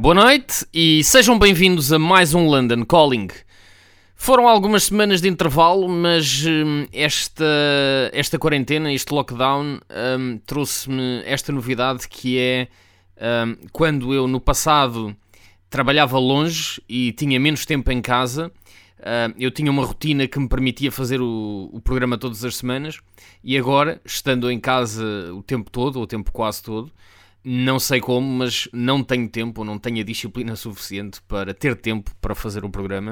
Boa noite e sejam bem-vindos a mais um London Calling. Foram algumas semanas de intervalo, mas hum, esta, esta quarentena, este lockdown, hum, trouxe-me esta novidade que é hum, quando eu no passado trabalhava longe e tinha menos tempo em casa, hum, eu tinha uma rotina que me permitia fazer o, o programa todas as semanas e agora, estando em casa o tempo todo, ou o tempo quase todo, não sei como, mas não tenho tempo, não tenho a disciplina suficiente para ter tempo para fazer o programa.